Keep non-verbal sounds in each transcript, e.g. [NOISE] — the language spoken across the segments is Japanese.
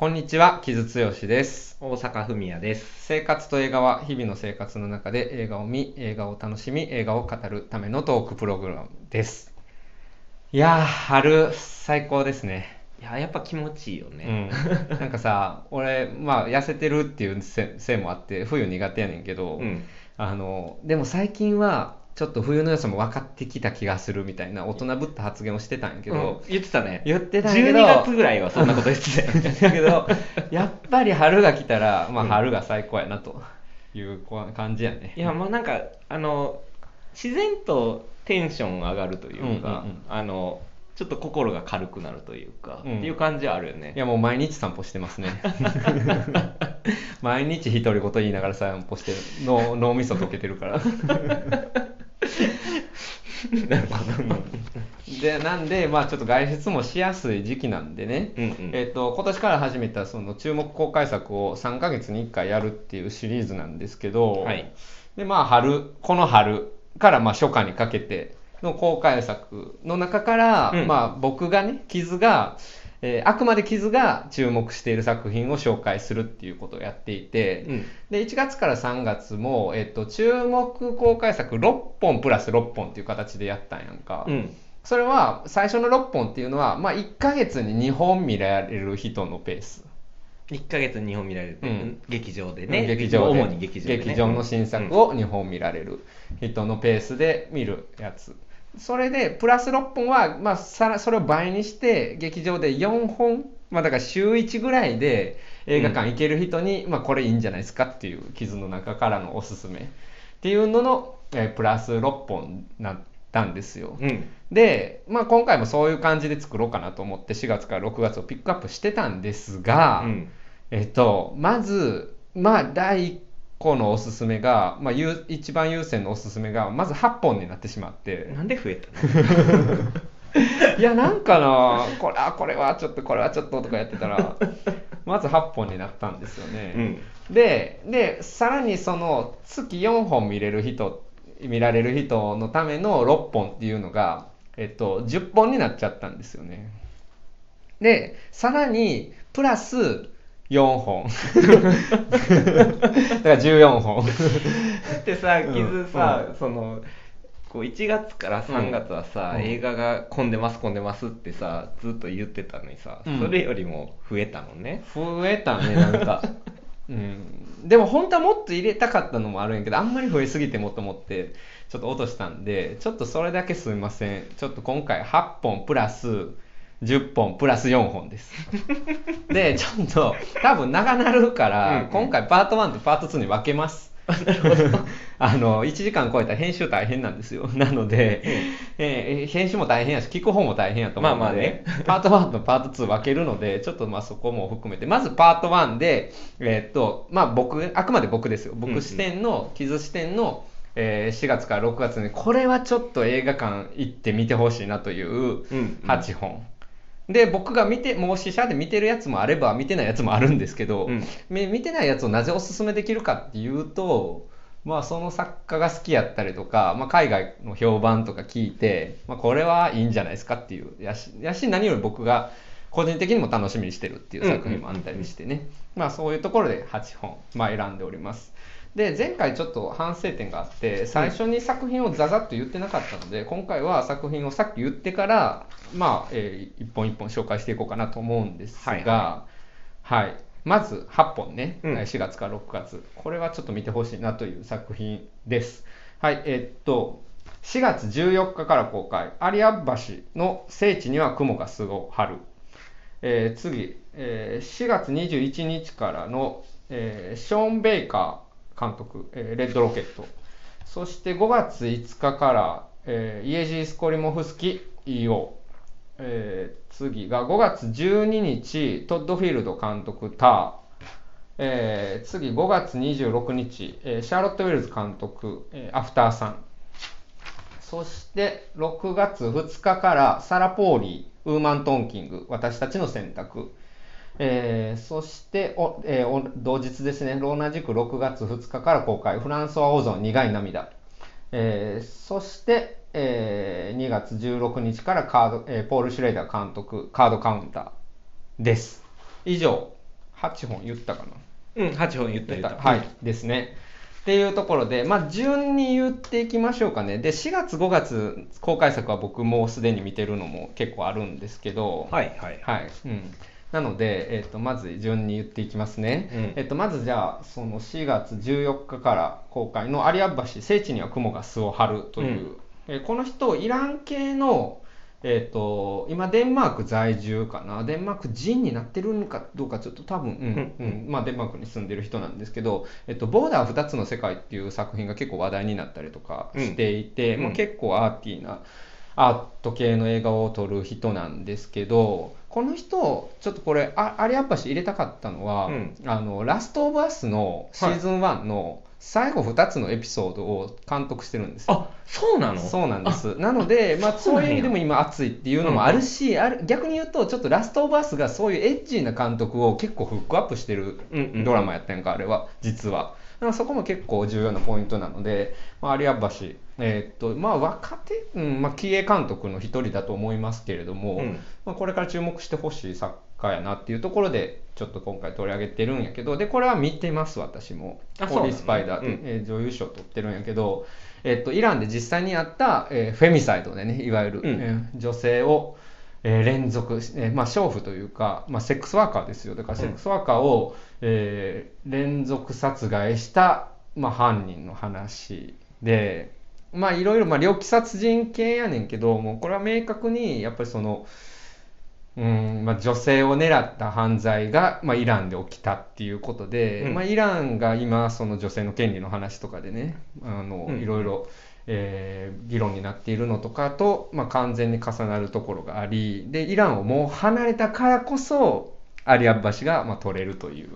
こんにちは、木津剛です。大阪文也です。生活と映画は日々の生活の中で映画を見、映画を楽しみ、映画を語るためのトークプログラムです。いやー、春、最高ですね。いや、やっぱ気持ちいいようね。ん。[LAUGHS] なんかさ、俺、まあ、痩せてるっていうせせいもあって、冬苦手やねんけど、うん。あの、でも最近は、ちょっと冬の良さも分かってきた気がするみたいな大人ぶった発言をしてたんやけど、うん言ってたね。言ってたんやけど、12月ぐらいはそんなこと言ってたよ。だけど、やっぱり春が来たら、まあうん春が最高やなという感じやね。いや、まあなんか、あの、自然とテンション上がるというか、うんうんうんあの、ちょっと心が軽くなるというか、うんっていう感じはあるよね。いやもう毎日散歩してますね。[LAUGHS] 毎日独り言言いながら散歩してる。脳脳みそ溶けてるから。[LAUGHS] なるほど。で、なんで、まあちょっと外出もしやすい時期なんでね。うんうんえっと、今年から始めたその注目公開作を3ヶ月に1回やるっていうシリーズなんですけど、はいで、まあ春、この春からまあ初夏にかけての公開作の中から、うんまあ僕がね、傷が、えーあくまで傷が注目している作品を紹介するっていうことをやっていて、うんで、1月から3月も、えっと、注目公開作6本プラス6本っていう形でやったんやんか。うん。それは最初の6本っていうのは、まあ、1ヶ月に2本見られる人のペース、1ヶ月に2本見られる、うん劇場でね。劇場で主に劇場で、ね。劇場の新作を2本見られる人のペースで見るやつそれでプラス6本は、まあ、さらそれを倍にして劇場で4本、まあ、だから週1ぐらいで映画館行ける人に、まあ、これいいんじゃないですかっていう傷の中からのおすすめっていうのの、えープラス6本なったんですよ、うん。で、まあ、今回もそういう感じで作ろうかなと思って4月から6月をピックアップしてたんですが、うん。えっと、まず、まあ、第1個のおすすめが、まあ、優一番優先のおすすめが、まず8本になってしまって、なんで増えたの？[LAUGHS] いや、なんかな、これあこれはちょっと、これはちょっととかやってたら、まず8本になったんですよね。うん。で、で、さらにその月4本見れる人、見られる人のための6本っていうのが、えっと、10本になっちゃったんですよね。で、さらに、プラス4本。だから14本。だってさ、うん傷さ、うんその、こう1月から3月はさ、うん映画が混んでます混んでますってさずっと言ってたのにさ、うんそれよりも増えたのね増えたね、なんか。[LAUGHS] うん。でも本当はもっと入れたかったのもあるんやけど、あんまり増えすぎてもと思って、ちょっと落としたんで、ちょっとそれだけすみません。ちょっと今回8本プラス10本プラス4本です。で、ちょっと多分長なるから、うんうん今回パート1とパート2に分けます。[LAUGHS] あの、1時間超えたら編集大変なんですよ。[LAUGHS] なので、えー編集も大変やし、聞く方も大変やと思うので、まあまあねパート1とパート2分けるので、ちょっとまあそこも含めて、まずパート1で、えーっと、まあ僕、あくまで僕ですよ。うんうん僕視点の、傷視点の、えー4月から6月に、これはちょっと映画館行って見てほしいなといううん8本。で、僕が見て、もう試写で見てるやつもあれば、見てないやつもあるんですけど、うんみ見てないやつをなぜおすすめできるかっていうと、まあその作家が好きやったりとか、まあ海外の評判とか聞いて、まあこれはいいんじゃないですかっていう、やし、やし何より僕が個人的にも楽しみにしてるっていう作品もあったりしてね。まあそういうところで8本、まあ選んでおります。で、前回ちょっと反省点があって、最初に作品をザザッと言ってなかったので、今回は作品をさっき言ってから、まあ、えー一本一本紹介していこうかなと思うんですが、はいはい、まず8本ね、うん。4月から6月。これはちょっと見てほしいなという作品です。はい、えっと、4月14日から公開、有明橋の聖地には雲がすご春。えー次、えー4月21日からの、えーショーン・ベイカー監督、えーレッドロケット。そして5月5日から、えーイエジー・スコリモフスキ EO。えー次が5月12日、トッド・フィールド監督、ター。えー次5月26日、えーシャーロット・ウェルズ監督、えーアフターさん。そして6月2日からサラ・ポーリー、ウーマン・トンキング、私たちの選択。えーそしてお、えーお同日ですね、同じく6月2日から公開、フランソワ・オゾン、苦い涙。えーそして、えー2月16日からカード、えーポール・シュレイダー監督、カードカウンターです。以上、8本言ったかな？うん8本言った言ったはい、ですね。っていうところで、まあ、順に言っていきましょうかね。で、4月、5月、公開作は僕もうすでに見てるのも結構あるんですけど、はいはいはい。うん。なので、えっ、と、まず順に言っていきますね。うん。えっ、と、まずじゃあ、その4月14日から公開の有明橋、聖地には雲が巣を張るという、うん。えーこの人、イラン系の、えっ、と、今、デンマーク在住かな？デンマーク人になってるのかどうか、ちょっと多分、うん、ううん。ん、まあ、デンマークに住んでる人なんですけど、えっと、ボーダー2つの世界っていう作品が結構話題になったりとかしていて、うん。まあ、結構アーティーなアート系の映画を撮る人なんですけど、この人、ちょっとこれ、あ有明橋入れたかったのは、うんあの、ラストオブアスのシーズン1の最後2つのエピソードを監督してるんですよ。あそうなの？そうなんです。なので、まあ、そういう意味でも今熱いっていうのもあるし、ある逆に言うと、ちょっとラストオブアスがそういうエッジーな監督を結構フックアップしてるうんうんドラマやったんか、あれは、実は。そこも結構重要なポイントなので、まあ、有明橋、えーっと、まあ、若手、うん、まあ、気鋭監督の一人だと思いますけれども、うん。まあ、これから注目してほしい作家やなっていうところで、ちょっと今回取り上げてるんやけど、で、これは見てます、私も。あホーリー・スパイダーで、そうなのえー女優賞取ってるんやけど、えっと、イランで実際にあった、えーフェミサイドでね、いわゆる、うん。えー女性を、えー連続、えーまあ、娼婦というか、まあ、セックスワーカーですよ。だから、セックスワーカーを、えー連続殺害した、まあ、犯人の話で、まあ、いろいろ、まあ、猟奇殺人系やねんけど、もうこれは明確に、やっぱりその、うんまあ、女性を狙った犯罪が、まあ、イランで起きたっていうことで、うん。まあ、イランが今その女性の権利の話とかでねあの、うん。いろいろ、えー議論になっているのとかと、まあ、完全に重なるところがありでイランをもう離れたからこそアリアッバシが、まあ、撮れるという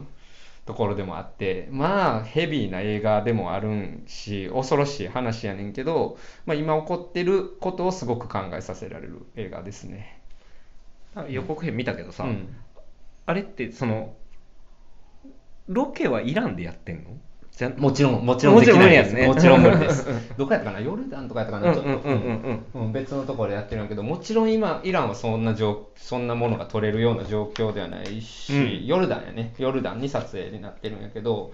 ところでもあってまあヘビーな映画でもあるんし恐ろしい話やねんけど、まあ、今起こってることをすごく考えさせられる映画ですね。あ予告編見たけどさ、うんあれってそのロケはイランでやってんの？もちろん、もちろんもちろんできないです。もちろん無理です。[LAUGHS] どこやったかな？ヨルダンとかやったかな、うんちょっと、別のところでやってるんやけど、もちろん。今、イランはそん。な状そん。なものが撮れるような状況ではないし、うん。ヨルダンやね。ヨルダンに撮影になってるん。やけど、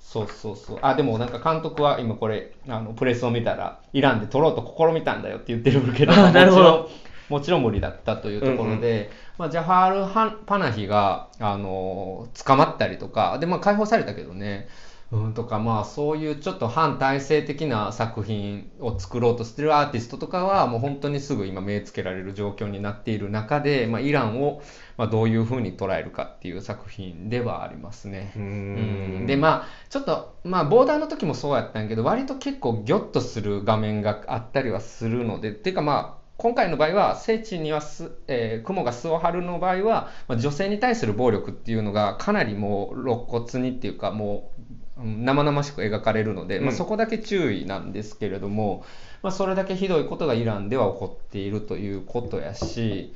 そうそうそう。あ、でもなん。か監督は今これ、あのプレスを見たら、イランで撮ろうと試みたん。だよって言ってるけど、あなるほどもちろん。無理だったというところで、まあ、ジャハール・パナヒが、あの捕まったりとか、で、まあ、解放されたけどね、うん、とか、まあ、そういうちょっと反体制的な作品を作ろうとしてるアーティストとかは、もう本当にすぐ今目つけられる状況になっている中で、まあ、イランを、まあ、どういうふうに捉えるかっていう作品ではありますね。うんんでまあちょっとまあボーダーの時もそうやったんやけど割と結構ギョッとする画面があったりはするのでっていうかまあ今回の場合は聖地にはす、えー雲が巣を張るの場合は、まあ、女性に対する暴力っていうのがかなりもう露骨にっていうかもううん生々しく描かれるので、まあ、うんそこだけ注意なんですけれども、まあ、それだけひどいことがイランでは起こっているということやし、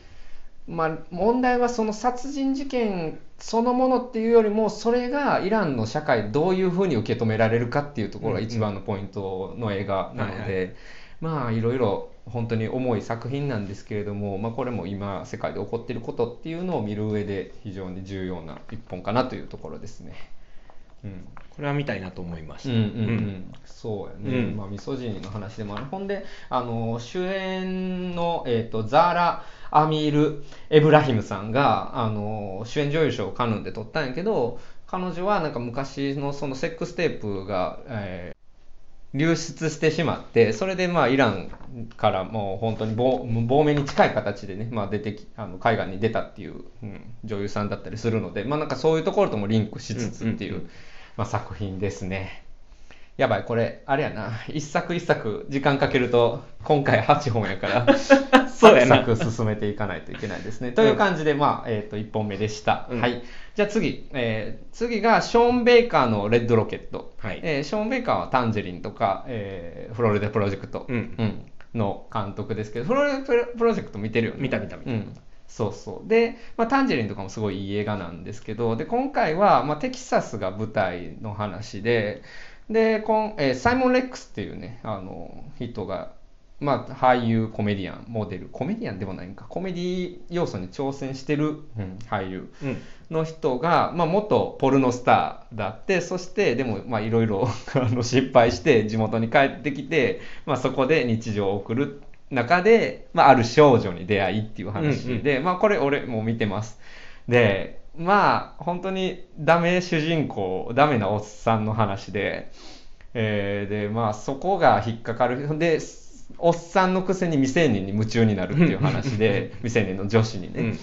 まあ、問題はその殺人事件そのものっていうよりもそれがイランの社会でどういうふうに受け止められるかっていうところが一番のポイントの映画なのでまあいろいろ本当に重い作品なんですけれども、まあ、これも今世界で起こっていることっていうのを見る上で非常に重要な一本かなというところですね。うん。これは見たいなと思いました、うんうん。うん、そうやね、うん。まあ、ミソジニの話でもある。ほんであの主演の、えー、とザーラ・アミール・エブラヒムさんがあの主演女優賞をカヌンで取ったんやけど彼女はなんか昔のそのセックステープが、えー流出してしまって、それでまあイランからもう本当に亡亡命に近い形でね、まあ、出てきあの海外に出たっていう、うん女優さんだったりするので、まあ、なんかそういうところともリンクしつつっていう,、まあ、作品ですね。やばい、これ、あれやな、一作一作時間かけると、今回8本やから、[LAUGHS] そうやな進めていかないといけないですね。という感じで、まあ、えっ、と、1本目でした。うんはい。じゃあ次、えー次がショーン・ベイカーのレッドロケット。はいえーショーン・ベイカーはタンジェリンとか、えーフロリダ・プロジェクト、うんの監督ですけど、フロリダ・プロジェクト見てるよね。見た見た見たうんそうそう。で、まあ、タンジェリンとかもすごいいい映画なんですけど、で、今回は、まあ、テキサスが舞台の話で、で、こんえーサイモン・レックスっていうね、あの、人が、まあ、俳優コメディアンモデルコメディアンでもないんか。コメディ要素に挑戦してる、うん、俳優うん。の人が、まあ、元ポルノスターだってそしてでもまあいろいろ [LAUGHS] あの失敗して地元に帰ってきて、まあ、そこで日常を送る中で、まあ、ある少女に出会いっていう話で、まあ、これ俺も見てます。でまあ本当にダメ主人公ダメなおっさんの話で、えーでまあそこが引っかかる。でおっさんのくせに未成年に夢中になるっていう話で未成年の女子にね、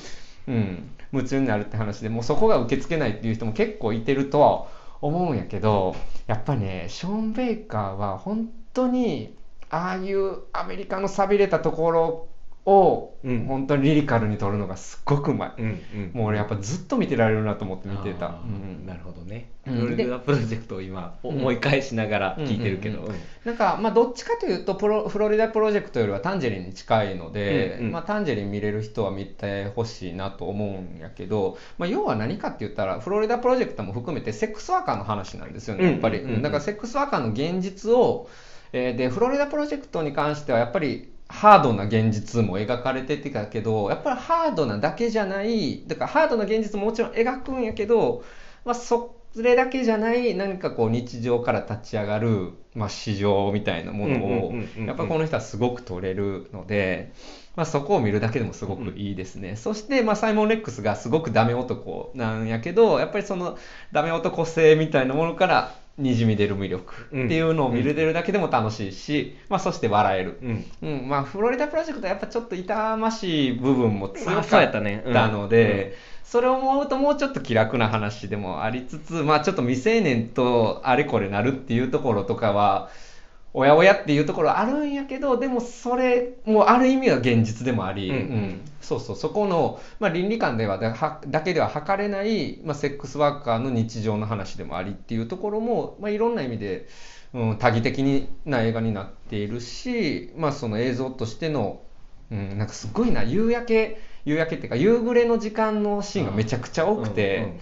うん、夢中になるって話でもうそこが受け付けないっていう人も結構いてるとは思うんやけどやっぱねショーン・ベイカーは本当にああいうアメリカの寂れたところをうん。本当にリリカルに撮るのがすっごくうまい、うんうん。もう俺やっぱずっと見てられるなと思って見てた、うんなるほどね。ロリダプロジェクトを今思い返しながら聞いてるけど。うんうんなんか、まあ、どっちかというとプロフロリダプロジェクトよりはタンジェリンに近いので、うんうん。まあ、タンジェリン見れる人は見てほしいなと思うんやけど、まあ、要は何かって言ったらフロリダプロジェクトも含めてセックスワーカーの話なんですよねやっぱり、うんうんうんうん。だからセックスワーカーの現実を、えーでフロリダプロジェクトに関してはやっぱりハードな現実も描かれててたけどやっぱりハードなだけじゃないだからハードな現実ももちろん描くんやけど、まあ、それだけじゃない何かこう日常から立ち上がる、まあ、市場みたいなものをうんうんうんうんうん。やっぱりこの人はすごく取れるので、まあ、そこを見るだけでもすごくいいですね、そして、まあ、サイモン・レックスがすごくダメ男なんやけどやっぱりそのダメ男性みたいなものからにじみ出る魅力っていうのを見れてるだけでも楽しいし、まあ、そして笑える。うん。うん。まあ、フロリダプロジェクトはやっぱちょっと痛ましい部分も強かったので、それを思うともうちょっと気楽な話でもありつつ、まあ、ちょっと未成年とあれこれなるっていうところとかはおやおやっていうところはあるんやけどでもそれもある意味は現実でもあり、うん。そうそう。そこの、まあ、倫理観ではだはだけでは測れない、まあ、セックスワーカーの日常の話でもありっていうところも、まあ、いろんな意味で、うん、多義的な映画になっているし、まあ、その映像としての、うん、なんかすごいな夕焼け夕焼けっていうか夕暮れの時間のシーンがめちゃくちゃ多くて。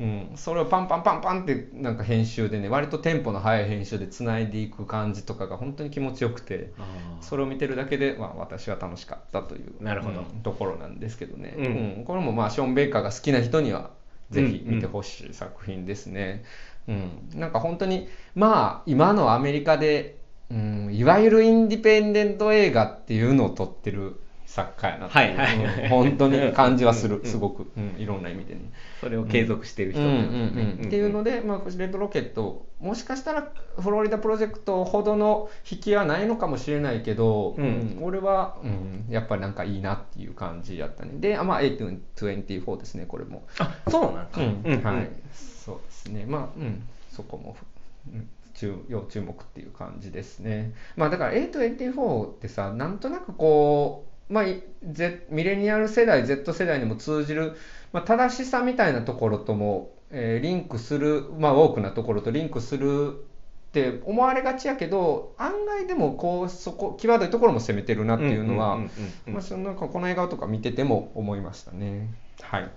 うん、それをパンパンパンパンってなんか編集でね割とテンポの速い編集でつないでいく感じとかが本当に気持ちよくてそれを見てるだけで、まあ、私は楽しかったというなるほど。うんところなんですけどね、うん。うんこれもまあショーン・ベイカーが好きな人にはぜひ見てほしい作品ですね、うん。なんか本当にまあ今のアメリカで、うん、いわゆるインディペンデント映画っていうのを撮ってる作家やなはいはいはい。うん本当に感じはするうん。すごく、うん、いろんな意味でね。それを継続してる人。っていうので、まあ、レッドロケットもしかしたらフロリダプロジェクトほどの引きはないのかもしれないけど、うん。うん俺は、うん、やっぱりなんかいいなっていう感じやったね。で、あまあ、A24 ですねこれも、あそうなんか、うん。はい。そうですね。まあ、うん、そこも、うん、注要注目っていう感じですねまあだから A24 ってさなんとなくこうまあ、い Z ミレニアル世代 Z 世代にも通じる、まあ、正しさみたいなところとも、えーリンクする、まあ、多くなところとリンクするって思われがちやけど案外でもこうそこ際どいところも攻めてるなっていうのは、んんうんうんまあ、そのなんかこの映画とか見てても思いましたね。はい。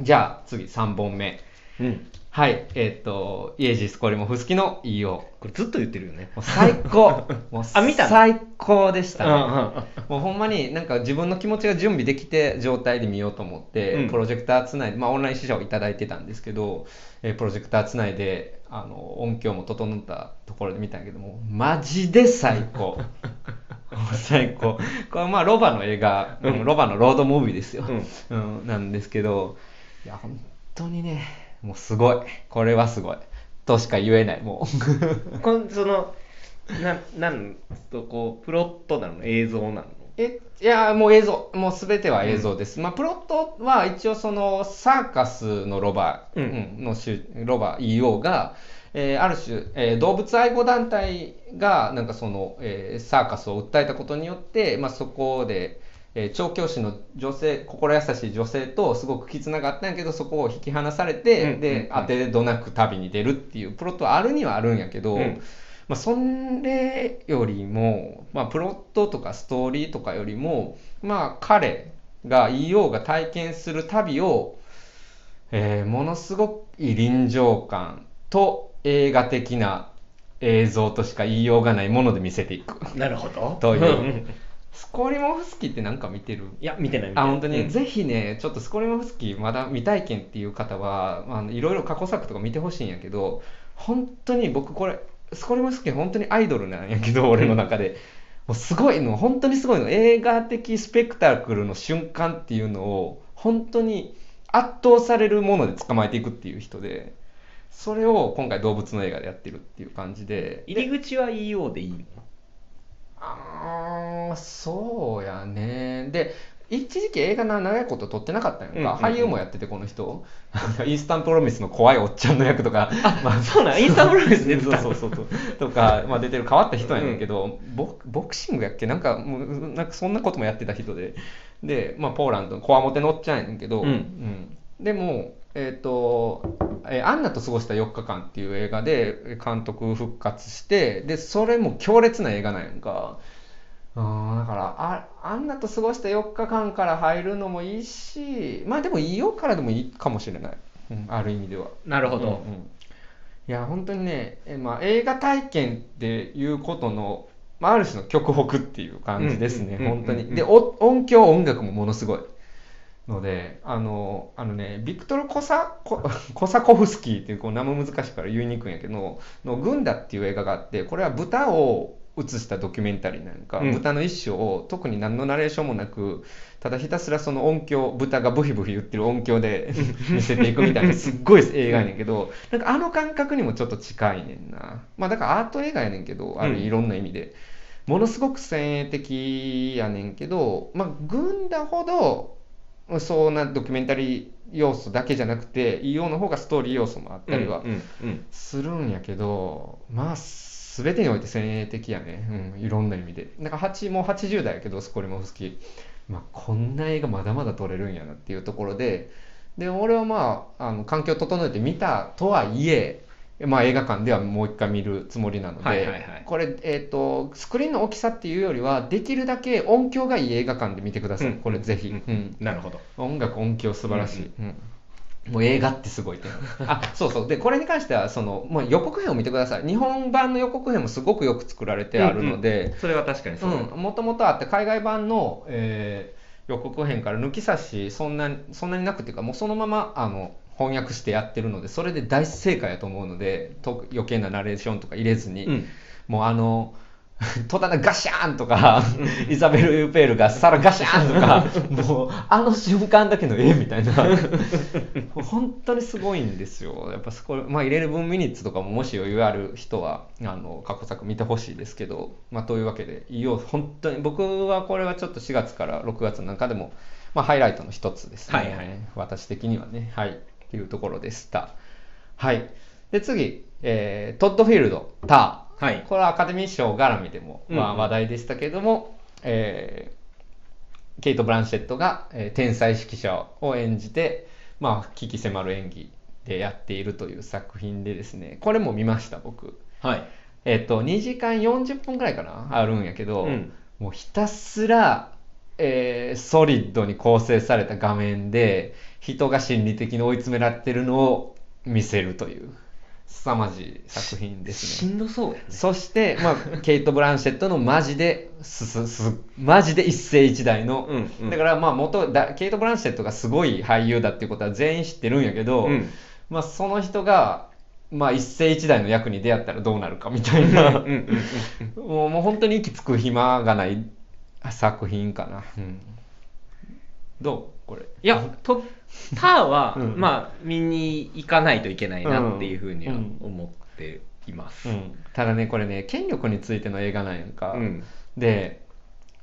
じゃあ次3本目。うんはい。えっ、と、イエジス・コリモフスキの EO。これずっと言ってるよね [LAUGHS] 最高 [LAUGHS] もうあ見たの？最高でしたね。うんうんもうほんまになんか自分の気持ちが準備できて状態で見ようと思って、うんプロジェクターつないで、まあオンライン試写をいただいてたんですけど、えープロジェクターつないで、あの、音響も整ったところで見たんやけども、マジで最高。[LAUGHS] 最高。これまあロバの映画、うんロバのロードムービーですよ。うん、なんですけど、いや、本当にね、もうすごい。これはすごい。としか言えない、もう。[LAUGHS] こんそのななんとこうプロットなの？映像なの？えいやもう映像もう全ては映像です、まあ、プロットは一応そのサーカスのロバ、うんうんのしロバ EO が、えーある種、えー動物愛護団体がなんかその、えーサーカスを訴えたことによって、まあ、そこで、えー調教師の女性心優しい女性とすごく絆があったんやけどそこを引き離されて、うんうんでうん。当てどなく旅に出るっていうプロットはあるにはあるんやけど、うん。まあ、それよりも、まあ、プロットとかストーリーとかよりも、まあ、彼が EO が体験する旅を、えーものすごく臨場感と映画的な映像としか言いようがないもので見せていく。なるほど。[LAUGHS] といううんスコリモフスキーってなんか見てる？いや見てない見てない。あ本当に、うん。ぜひねちょっとスコリモフスキーまだ未体験っていう方は、まあ、いろいろ過去作とか見てほしいんやけど本当に僕これスコリモフスキー本当にアイドルなんやけど俺の中で、もうすごいの本当にすごいの。映画的スペクタクルの瞬間っていうのを本当に圧倒されるもので捕まえていくっていう人でそれを今回動物の映画でやってるっていう感じで。入り口は EO でいいの？あーそうやね。で一時期映画な長いこと撮ってなかったんやんか、うんうんうん。俳優もやっててこの人。[LAUGHS] イースタンプロミスの怖いおっちゃんの役とか。[LAUGHS] まあそうなんインスタンプロミス出てそうた。[LAUGHS] そうそうそう。とか、まあ、出てる変わった人やねんけど、ボボクシングやっけ？なんかもうなんかそんなこともやってた人で。で、まあ、ポーランドのこわもてのおっちゃんやねんけど、うん。うん。でもえっ、と、えーアンナと過ごした4日間」っていう映画で監督復活してでそれも強烈な映画なんやんか。うんだからあアンナと過ごした4日間から入るのもいいしまあでもいいよからでもいいかもしれない、うん、ある意味では。なるほど、うんうん。いや本当にね、えまあ、映画体験っていうことの、まあ、ある種の極北っていう感じですね、本当に。でお音響音楽もものすごいのであのあのねビクトル・コサコ [LAUGHS] コサコフスキーっていうこう名も難しいから言いにくいんやけどの「グンダ」っていう映画があってこれは豚を映したドキュメンタリーなんか、うん。豚の一生を特に何のナレーションもなくただひたすらその音響豚がブヒブヒ言ってる音響で [LAUGHS] 見せていくみたいなすっごい映画やねんけどなんかあの感覚にもちょっと近いねんな。まあだからアート映画やねんけどあるうん。いろんな意味で、ものすごく先鋭的やねんけどまあ軍だほどそんなドキュメンタリー要素だけじゃなくて EO の方がストーリー要素もあったりはするんやけど、まあ全てにおいて先鋭的やね、うん、いろんな意味で。なんか8もう80代やけどスコリモフスキー、まあ、こんな映画まだまだ撮れるんやなっていうところで。で俺はまああの環境を整えて見たとはいえまあ、映画館ではもう一回見るつもりなので、はいはいはい。これ、えー、とスクリーンの大きさっていうよりはできるだけ音響がいい映画館で見てください、うん。これぜひ、うん。うん。なるほど。音楽音響素晴らしい、うん。もう映画ってすごい点 [LAUGHS] あそうそう。でこれに関してはそのもう予告編を見てください。日本版の予告編もすごくよく作られてあるので。それは確かにそう、もともとあって海外版の、えー予告編から抜き差しそんなそんなになくていうかもうそのままあの翻訳してやってるのでそれで大正解やと思うのでと余計なナレーションとか入れずに、うん。もうあの [LAUGHS] 戸棚ガシャーンとか、イザベル・ユーペールが皿ガシャーンとか、もうあの瞬間だけの絵みたいな、本当にすごいんですよ。やっぱそこ、まあ、11ミニッツとかももし余裕ある人は、あの、過去作見てほしいですけど、まあ、というわけで、いよ、本当に、僕はこれはちょっと4月から6月の中でも、まあ、ハイライトの一つですね。はいはい。私的にはね、はい、っていうところでした。はい。で、次、えートッドフィールド、ター。はいこれはアカデミー賞絡みでも、まあ、うんうん話題でしたけれども、えーケイト・ブランシェットが、えー天才指揮者を演じて、まあ、危機迫る演技でやっているという作品でですね、これも見ました、僕。はいえっ、と、2時間40分くらいかな、あるんやけど、うんもうひたすら、えーソリッドに構成された画面で、人が心理的に追い詰められてるのを見せるという、凄まじい作品ですね。しんどそうやね。そして、まあ、ケイト・ブランシェットのマジで、すすすマジで一世一代の、うんうん。だからまあ元だ、ケイト・ブランシェットがすごい俳優だっていうことは全員知ってるんやけど、うん。まあ、その人が、まあ、一世一代の役に出会ったらどうなるかみたいな、もうもう本当に息つく暇がない作品かな。うん。どう？これ。いやとターは、うん。まあ見に行かないといけないなっていうふうにはうん。思っています、うん、ただね、これね、権力についての映画なんやんか。うん。で、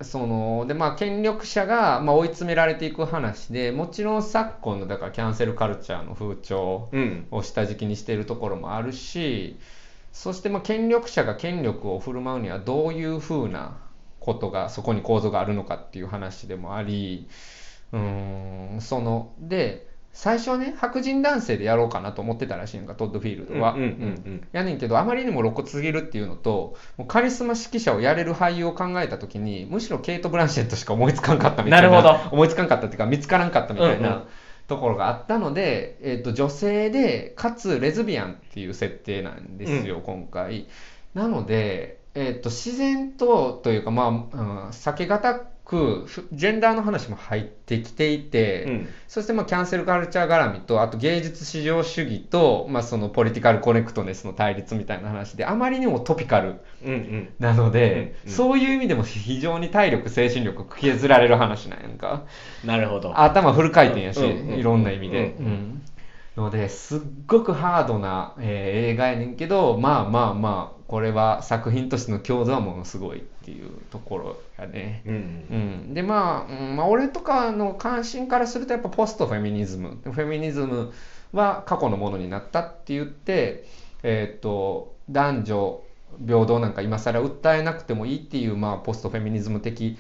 その、で、まあ、権力者が、まあ、追い詰められていく話で、もちろん昨今の、だからキャンセルカルチャーの風潮うん。を下敷きにしているところもあるし、そして、まあ、権力者が権力を振る舞うにはどういうふうなことが、そこに構造があるのかっていう話でもあり、うーん、その、で、最初はね、白人男性でやろうかなと思ってたらしいのが、トッド・フィールドは。うんうんうんうんやねんけど、あまりにも露骨すぎるっていうのと、もうカリスマ指揮者をやれる俳優を考えたときに、むしろケイト・ブランシェットしか思いつかんかったみたいな。なるほど [LAUGHS] 思いつかんかったっていうか、見つからんかったみたいうんうんなところがあったので、えっ、と、女性で、かつレズビアンっていう設定なんですよ、今回。なので、えっと自然とというか、まあ、うん、避けがたくふジェンダーの話も入ってきていて、うん。そしてまあキャンセルカルチャー絡みとあと芸術至上主義と、まあ、そのポリティカルコネクトネスの対立みたいな話であまりにもトピカルうんうん。なので、うんうん。そういう意味でも非常に体力精神力削られる話なんやんか。なるほど。頭フル回転やし、いろんな意味で、うん。うん。のですっごくハードな、えー映画やねんけどまあまあまあこれは作品としての強度はものすごいっていうところやね。うん。うん、でまあ、うんまあ、俺とかの関心からするとやっぱポストフェミニズム。フェミニズムは過去のものになったって言って、えー、と男女平等なんか今更訴えなくてもいいっていう、まあ、ポストフェミニズム的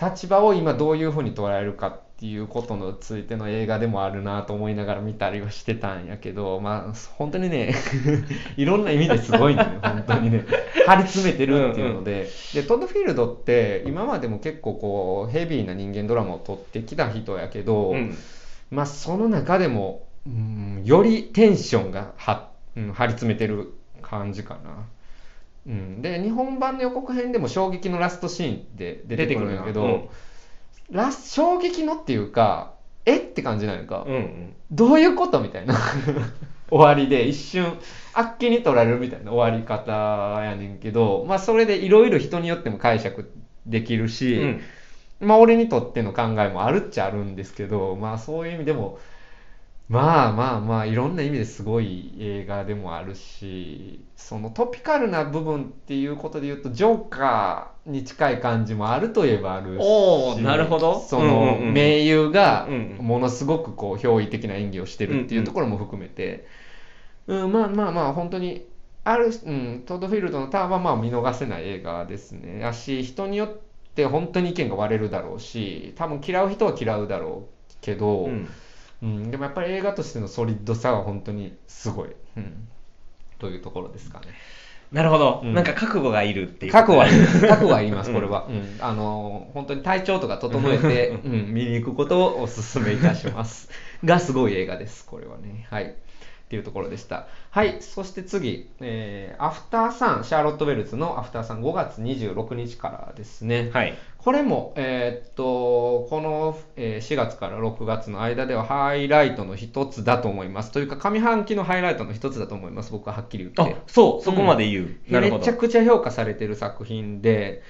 立場を今どういうふうに捉えるかっていうことについての映画でもあるなと思いながら見たりはしてたんやけどまあ本当にね [LAUGHS] いろんな意味ですごいんだよ [LAUGHS] 本当にね。張り詰めてるっていうので。でトッドフィールドって今までも結構こうヘビーな人間ドラマを撮ってきた人やけど、うん。まあその中でも、うん、よりテンションがは、うん、張り詰めてる感じかな。うん、で日本版の予告編でも衝撃のラストシーンで出てくるんやけど、うんラス衝撃のっていうかえって感じなんやんか、うんうん。どういうことみたいな。[LAUGHS] 終わりで一瞬あっけに取られるみたいな。終わり方やねんけどまあそれでいろいろ人によっても解釈できるし、うん。まあ俺にとっての考えもあるっちゃあるんですけどまあそういう意味でもまあまあまあいろんな意味ですごい映画でもあるしそのトピカルな部分っていうことで言うとジョーカーに近い感じもあるといえばあるしおーなるほど。そのうんうんうん。名優がものすごくこう憑依的な演技をしてるっていうところも含めて、うんまあまあまあ本当にある、うん、トッドフィールドのターンはまあ見逃せない映画ですね。やし人によって本当に意見が割れるだろうし多分嫌う人は嫌うだろうけど、うんうん、でもやっぱり映画としてのソリッドさは本当にすごい、うん、というところですかね。なるほど、うんなんか覚悟がいるっていう [LAUGHS] 覚悟はいります。覚悟はいります、うんこれは。うん。あの、本当に体調とか整えて、うん、見に行くことをお勧めいたします。[LAUGHS] が、すごい映画です、これはね。はい。っていうところでした。はい。そして次、えー、アフターサン、シャーロット・ウェルズのアフターサン5月26日からですね。はいこれも、えーっと、この、えー4月から6月の間ではハイライトの一つだと思います。というか、上半期のハイライトの一つだと思います。僕ははっきり言って。あそうそこまで言う、なるほどめちゃくちゃ評価されてる作品で、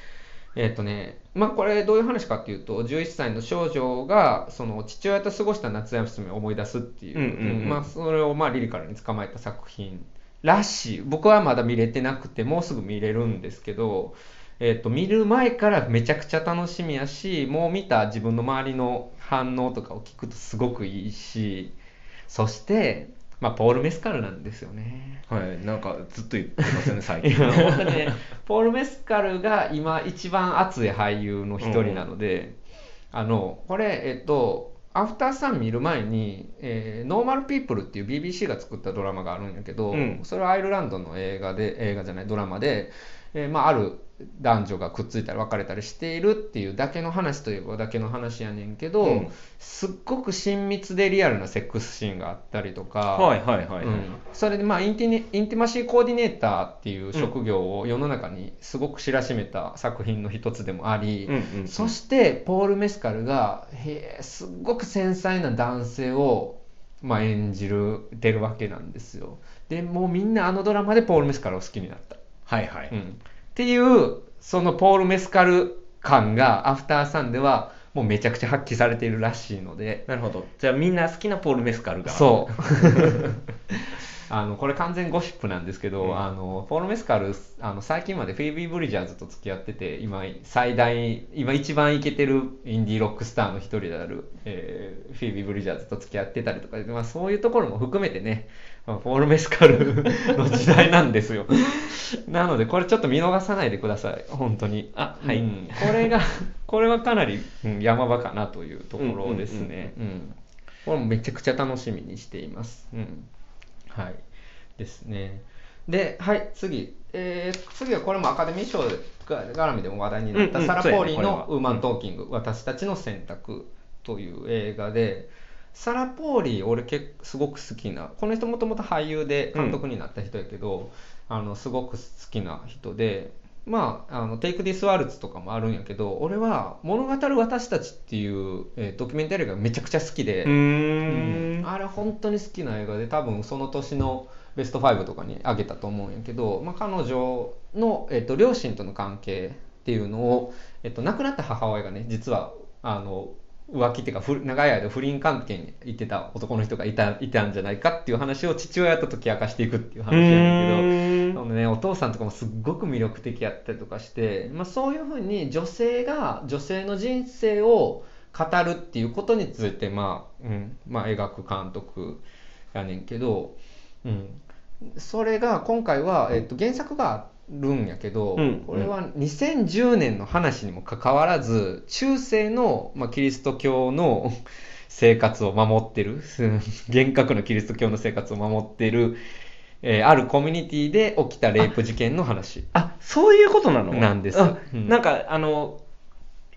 えっ、とね、まあこれどういう話かっていうと、11歳の少女がその父親と過ごした夏休みを思い出すっていう、うんうんうんまあそれをまあリリカルに捕まえた作品らしい。僕はまだ見れてなくて、もうすぐ見れるんですけど、えっ、と、見る前からめちゃくちゃ楽しみやし、もう見た自分の周りの反応とかを聞くとすごくいいし、そして、まあポール・メスカルなんですよね。はいなんかずっと言ってますよね最い近や本当にね、ポール・メスカルが今一番熱い俳優の一人なので、あの、これ、えっと、アフターサン見る前に、えーノーマル・ピープルっていう BBC が作ったドラマがあるんやけど、うんそれはアイルランドの映画で、映画じゃない、ドラマで、えーまあ、ある男女がくっついたり別れたりしているっていうだけの話といえばだけの話やねんけど、うん。すっごく親密でリアルなセックスシーンがあったりとか、はいはいはい、うん、それでまあインティニインティマシーコーディネーターっていう職業を世の中にすごく知らしめた作品の一つでもあり、そしてポール・メスカルがへーすっごく繊細な男性を、まあ、演じるてるわけなんですよ。でもうみんなあのドラマでポール・メスカルを好きになった、はいはい、うん、っていうそのポール・メスカル感がアフターサンではもうめちゃくちゃ発揮されているらしいので。なるほど。じゃあみんな好きなポール・メスカルが。そう。[LAUGHS] あのこれ完全ゴシップなんですけど、うん。あのポール・メスカルあの最近までフィービー・ブリジャーズと付き合ってて今最大今一番イケてるインディーロックスターの一人である、えーフィービー・ブリジャーズと付き合ってたりとか、まあ、そういうところも含めてね、まあ、ポール・メスカルの時代なんですよなのでこれちょっと見逃さないでください本当にあはいうん [LAUGHS] これがこれはかなり、うん山場かなというところですねうんこれもめちゃくちゃ楽しみにしています。うん。はい。ですね。で、はい、次。えー次はこれもアカデミー賞が絡みでも話題になった、うんうんサラ・ポーリーのウーマントーキング、私たちの選択という映画で、サラ・ポーリー俺結構すごく好きなこの人もともと俳優で監督になった人やけど、あのすごく好きな人でまあ、あのテイク・ディス・ワルツとかもあるんやけど俺は「物語る私たち」っていう、えードキュメンタリーがめちゃくちゃ好きで、うーん。あれ本当に好きな映画で多分その年のベスト5とかに挙げたと思うんやけど、まあ、彼女の、えっと両親との関係っていうのを、えっと亡くなった母親がね実はあの浮気っていうかふ長い間不倫関係に行ってた男の人がいたいたんじゃないかっていう話を父親と解き明かしていくっていう話なんだけど。ね、お父さんとかもすっごく魅力的やったりとかして、まあ、そういうふうに女性が女性の人生を語るっていうことについて、まあうんまあ、描く監督やねんけど、うん、それが今回は、えっと、原作があるんやけど、うん。これは2010年の話にもかかわらず中世の、まあ、キリスト教の [LAUGHS] 生活を守ってる厳格なキリスト教の生活を守ってる、えーあるコミュニティで起きたレイプ事件の話。あそういうことなの？なんです。あうん。なんかあの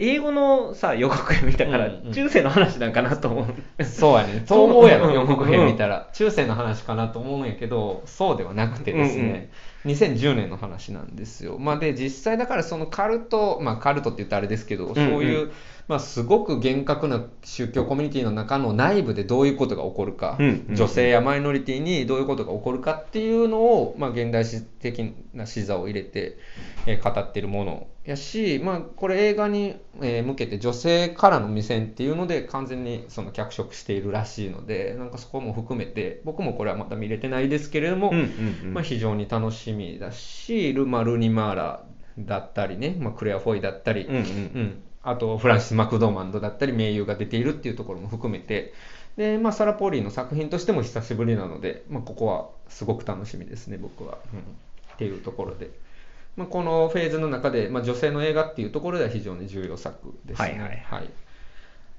英語のさ予告編見たから、うんうん。中世の話なんかなと思う。そうやね。[LAUGHS] そう思うやろうん。予告編見たら。中世の話かなと思うんやけどそうではなくてですね、2010年の話なんですよ、まあ、で実際だからそのカルトまあカルトって言ったらあれですけど、そういう、まあ、すごく厳格な宗教コミュニティの中の内部でどういうことが起こるか、うんうん。女性やマイノリティにどういうことが起こるかっていうのを、まあ、現代史的な視座を入れて、えー語っているものやし、まあ、これ映画に、えー向けて女性からの目線っていうので完全にその脚色しているらしいのでなんかそこも含めて僕もこれはまだ見れてないですけれども、うんうんうん。まあ、非常に楽しみだしルマ・ルニマーラだったりね、まあ、クレア・フォイだったり、うんうん。うんあとフランシス・マクドーマンドだったり名優が出ているっていうところも含めて。で、まあ、サラ・ポーリーの作品としても久しぶりなので、まあ、ここはすごく楽しみですね僕は、うん。っていうところで、まあ、このフェーズの中で、まあ、女性の映画っていうところでは非常に重要作ですね。はいはいはい、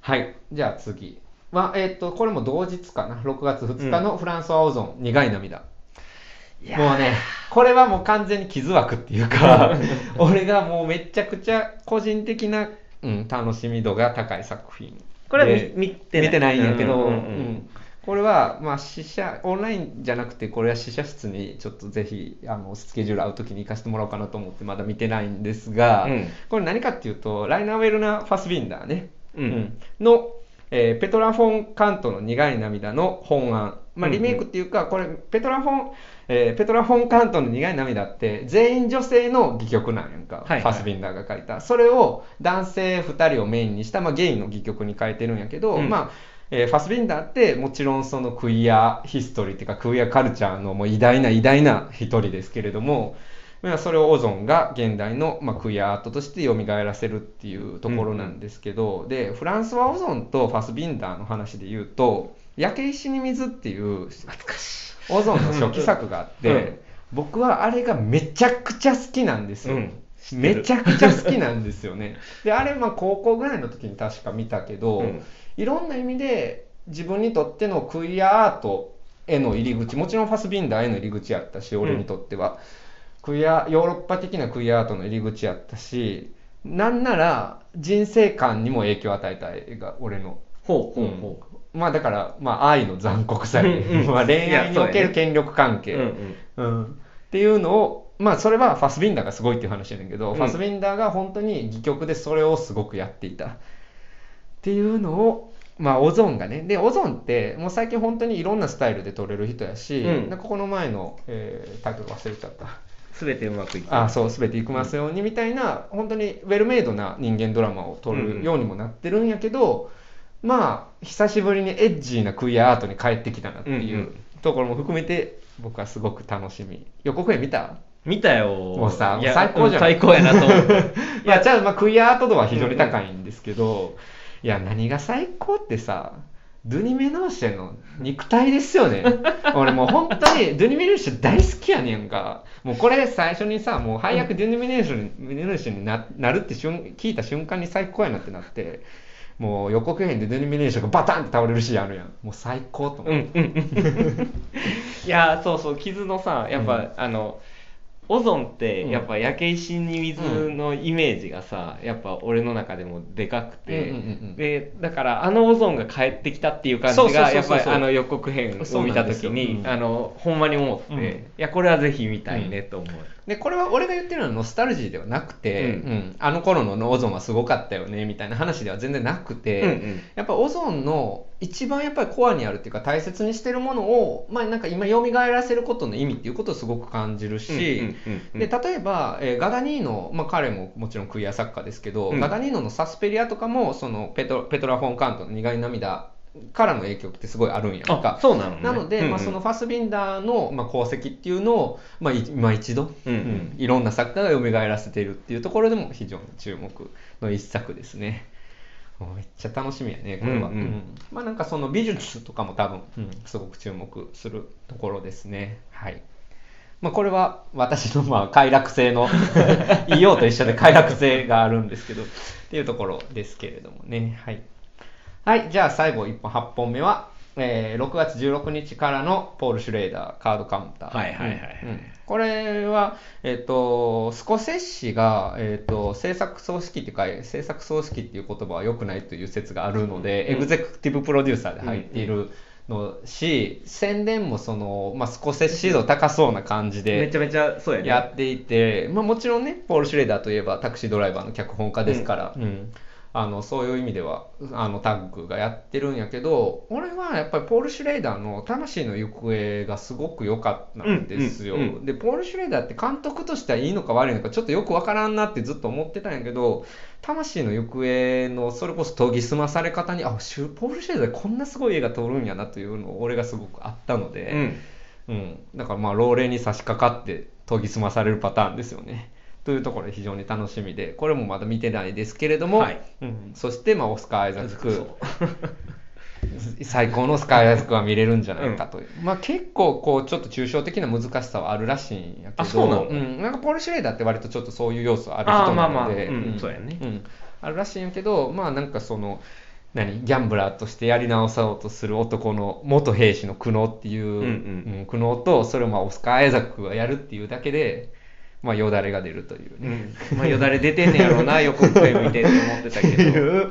はい。じゃあ次は、えっとこれも同日かな？6月2日のフランスはオゾン苦い涙、いやもうね、これはもう完全に傷枠っていうか、[LAUGHS] 俺がもうめちゃくちゃ個人的な、うん、楽しみ度が高い作品。これはで見見てない。見てないんやけど、うんうんこれは、まあ、試写、オンラインじゃなくて、これは試写室にちょっとぜひ、あの、スケジュール合う時に行かせてもらおうかなと思って、まだ見てないんですが、うん。これ何かっていうと、ライナー・ウェルナー・ファスビンダーね、うん。の、えーペトラ・フォン・カントの苦い涙の本案、まあ、うんうん。リメイクっていうか、これペトラ・フォン、えーペトラ・フォン・カントの苦い涙って全員女性の戯曲なんやんか、はいはい。ファスビンダーが書いた。それを男性2人をメインにした、まあ、ゲイの戯曲に変えてるんやけど、うん。まあえーファスビンダーってもちろんそのクイアヒストリーっていうかクイアカルチャーのもう偉大な偉大な一人ですけれども、まあ、それをオゾンが現代の、まあ、クイアアートとして蘇らせるっていうところなんですけど、でフランスはオゾンとファスビンダーの話で言うと「焼け石に水」っていうオゾンの初期作があって、うん。僕はあれがめちゃくちゃ好きなんですよ、うん。めちゃくちゃ好きなんですよね。であれまあ高校ぐらいの時に確か見たけど、うん。いろんな意味で自分にとってのクイアアートへの入り口もちろんファスビンダーへの入り口やったし俺にとっては、クイアヨーロッパ的なクイアアートの入り口やったしなんなら人生観にも影響を与えた映画俺の。ほうほうほまあだから、まあ、愛の残酷さ、うんうん。[LAUGHS] まあ恋愛における権力関う。係、うんうんうん。っていうのを、まあそれはファスビンダーがすごいっていう話やねんけど、うん。ファスビンダーが本当に戯曲でそれをすごくやっていた。っていうのを、まあオゾンがね、で、オゾンってもう最近本当にいろんなスタイルで撮れる人やし、うん。なんかこの前の、えータイトル忘れちゃった。すべてうまくいくあそう、すべていきますようにみたいな、本当にウェルメイドな人間ドラマを撮るようにもなってるんやけど、まあ、久しぶりにエッジーなクイアアートに帰ってきたなっていううんうん。ところも含めて、僕はすごく楽しみ。予告編見た？見たよ。もうさ最高じゃん。う最高やなと思って [LAUGHS] いや、じゃあ、まあ、クイアアート度は非常に高いんですけど、いや、何が最高ってさ、ドゥニ・メノーシェの肉体ですよね。[LAUGHS] 俺もう本当にドゥニ・メノーシェ大好きやねんか。もうこれ最初にさ、もう配役ドゥニ・メノーシェにななるって瞬聞いた瞬間に最高やなってなって、もう予告編でドゥニ・メノーシェがバタンって倒れるシーンあるやん。もう最高と思って。うんうんうん [LAUGHS] いやそうそう傷のさやっぱ、うんあのオゾンってうん。やっぱ焼け石に水のイメージがさ、やっぱ俺の中でもでかくて、でだからあのオゾンが帰ってきたっていう感じがやっぱりあの予告編を見た時に、あのほんまに思って、うん。いやこれはぜひ見たいねと思う、でこれは俺が言ってるのはノスタルジーではなくて、あの頃のオゾンはすごかったよねみたいな話では全然なくて、やっぱオゾンの一番やっぱりコアにあるっていうか大切にしてるものを、まあ、なんか今蘇らせることの意味っていうことをすごく感じるし、で例えば、えーガダニーノ、まあ、彼ももちろんクイア作家ですけど、うんガダニーノのサスペリアとかもそのペトペトラ・フォン・カントの苦い涙からの影響ってすごいあるんやんか。あそうなのね。なので、うんうん。まあ、そのファスビンダーの、まあ、功績っていうのを、まあ、い今一度、うん。うんいろんな作家が蘇らせているっていうところでも非常に注目の一作ですね。めっちゃ楽しみやね、これは。うんうんまあなんかその美術とかも多分、うんすごく注目するところですね。はい。まあこれは私のまあ快楽性の [LAUGHS] EO と一緒で快楽性があるんですけど、っていうところですけれどもね。はい。はい、じゃあ最後1本、8本目は、えー6月16日からのポール・シュレーダーカードカウンター。はいはいはいはい。うん。うん。これは、えっ、と、スコセッシが、えっ、と、制作総指揮っていうか、制作総指揮っていう言葉は良くないという説があるので、うんエグゼクティブプロデューサーで入っているのし、宣伝もその、まあ、スコセッシ度高そうな感じで、めちゃめちゃそうやね。やっていて、まあ、もちろんね、ポール・シュレーダーといえばタクシードライバーの脚本家ですから、うんあのそういう意味ではあのタッグがやってるんやけど、俺はやっぱりポール・シュレーダーの魂の行方がすごく良かったんですよ。うんうんうんで、ポール・シュレーダーって監督としてはいいのか悪いのかちょっとよくわからんなってずっと思ってたんやけど、魂の行方のそれこそ研ぎ澄まされ方に、あ、シュポール・シュレーダーこんなすごい映画撮るんやなというのを俺がすごくあったので、うんうん、だからまあ老齢に差し掛かって研ぎ澄まされるパターンですよね。というところで非常に楽しみで、これもまだ見てないですけれども、はい。うん、そしてまあオスカー・アイザック。[LAUGHS] 最高のオスカー・アイザックが見れるんじゃないかという、まあ結構こうちょっと抽象的な難しさはあるらしいんやけど、あそうなの？ん、なんかポール・シュレーダーって割とちょっとそういう要素ある人なので、あーまあまあ。うん。そうやね。ん。あるらしいんやけど、まあなんかその、何？ギャンブラーとしてやり直そうとする男の元兵士の苦悩っていう、んうん。うん苦悩とそれをまあオスカー・アイザックがやるっていうだけで、まあ、よだれが出るといううね、ん。まあよだれ出てんねやろうな予告編見てって思ってたけど。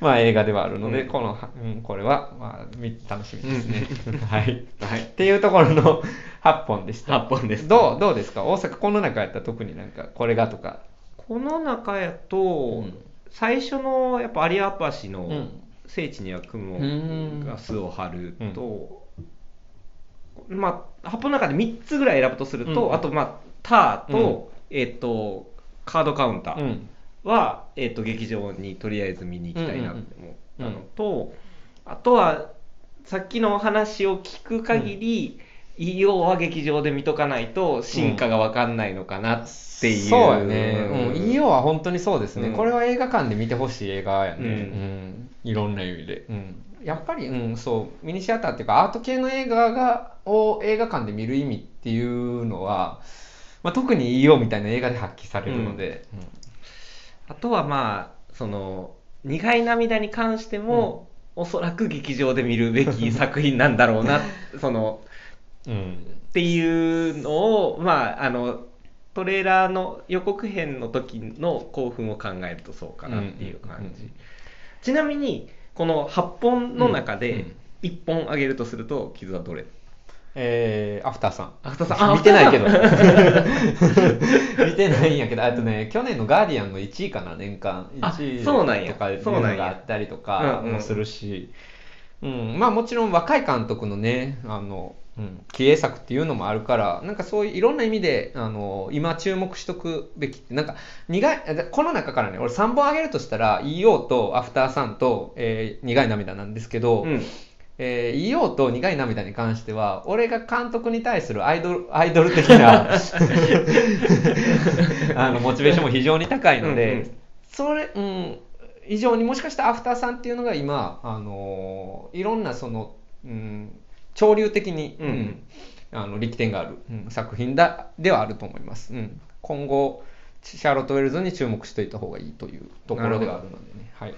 まあ、映画ではあるので、うん。この、うん、これは、まあ、み楽しみですね。[LAUGHS] はい。はい。っていうところの8本でした。8本です。どうどうですか？大阪、この中やったら特になんか、これがとか。この中やと、ん。最初のやっぱ有明橋のうん。聖地には雲うん。が巣を張ると、まあ8本の中で3つぐらい選ぶとすると、うん。あとまあターと、えっ、とカードカウンターうん。は、えっと劇場にとりあえず見に行きたいなって思ったのと、うんあとはさっきの話を聞く限り、EO は劇場で見とかないと進化が分かんないのかなっていう、そうやね。うん。EO は本当にそうですね。うんこれは映画館で見てほしい映画やね。うんうんいろんな意味で。うん。やっぱり、うん、そう、ミニシアターっていうか、アート系の映画が、を映画館で見る意味っていうのは、まあ、特に EO みたいな映画で発揮されるので、あとはまあその苦い涙に関しても、おそらく劇場で見るべき作品なんだろうな [LAUGHS] そのうん。うんっていうのをまああのトレーラーの予告編の時の興奮を考えるとそうかなっていう感じ、うんうんうんちなみにこの8本の中でうんうん1本挙げるとすると傷はどれ？えー、アフターさん。アフターさん。[LAUGHS] あ見てないけど。ア [LAUGHS] 見てないんやけど、あとね、去年のガーディアンの1位かな、年間。あ1位そうなんや。とかいうそうなんや。のがあったりとかうんうん。もするし、うん、まあもちろん若い監督のね、あの、うん、気鋭作っていうのもあるから、なんかそういういろんな意味で、あの、今注目しとくべきって、なんか苦い、この中からね、俺3本挙げるとしたら、EO とアフターさんと、えー苦い涙なんですけど、うんえー、EO と苦い涙に関しては、俺が監督に対するアイドル、アイドル的な、[LAUGHS] あの、モチベーションも非常に高いので、うんうんそれ、うん、以上にもしかしたらアフターさんっていうのが今、あのーいろんなその、うん、潮流的に、うんうんあの力点がある、うん作品だではあると思います。うん、今後、シャーロット・ウェルズに注目しておいた方がいいというところではあるのでね。はい。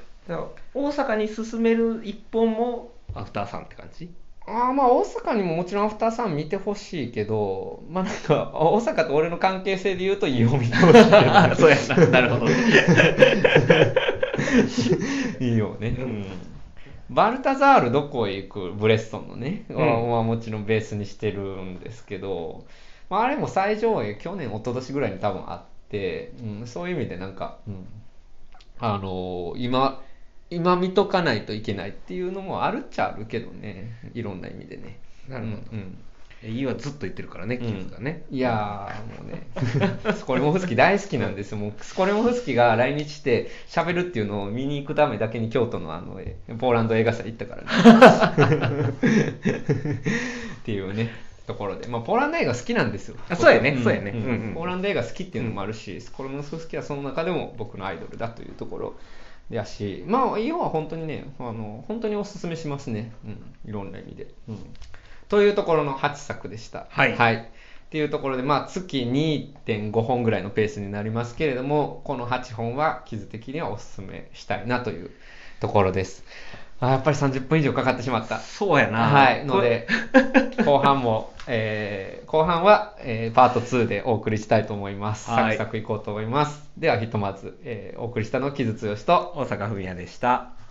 大阪に進める1本もアフターさんって感じ？あーまあ大阪にももちろんアフターさん見てほしいけど、まあなんか大阪と俺の関係性で言うと家を見てほしい [LAUGHS] そうやな。なるほど。ね。[LAUGHS] いいよね、うん。バルタザールどこへ行くブレストンのね、ん。はまあもちろんベースにしてるんですけど、まあ、あれも最上映去年一昨年ぐらいに多分あって、うん、そういう意味でなんか、うん、あのー今今見とかないといけないっていうのもあるっちゃあるけどね。いろんな意味でね。なるほど。うんうん。いいはずっと言ってるからね、キムがね。いやーもうね。スコレモフスキ大好きなんですよもう。スコレモフスキが来日して喋るっていうのを見に行くためだけに京都のあのえポーランド映画祭行ったからね。[LAUGHS] っていうねところで、まあ、ポーランド映画好きなんですよ。あそうやねんそうやね。んうんうん。ポーランド映画好きっていうのもあるし、スコレモフスキはその中でも僕のアイドルだというところやしまあ要は本当にねあの本当におすすめしますね、うん、いろんな意味で、うん、というところの8作でした。はい。っていうところで、まあ、月2.5本ぐらいのペースになりますけれどもこの8本は記事的にはおすすめしたいなというところですあやっぱり30分以上かかってしまった。そうやな。はいので [LAUGHS] 後半も、えー後半は、えーパート2でお送りしたいと思います、はい。サクサクいこうと思います。ではひとまず、えーお送りしたのは木津剛と大阪文也でした。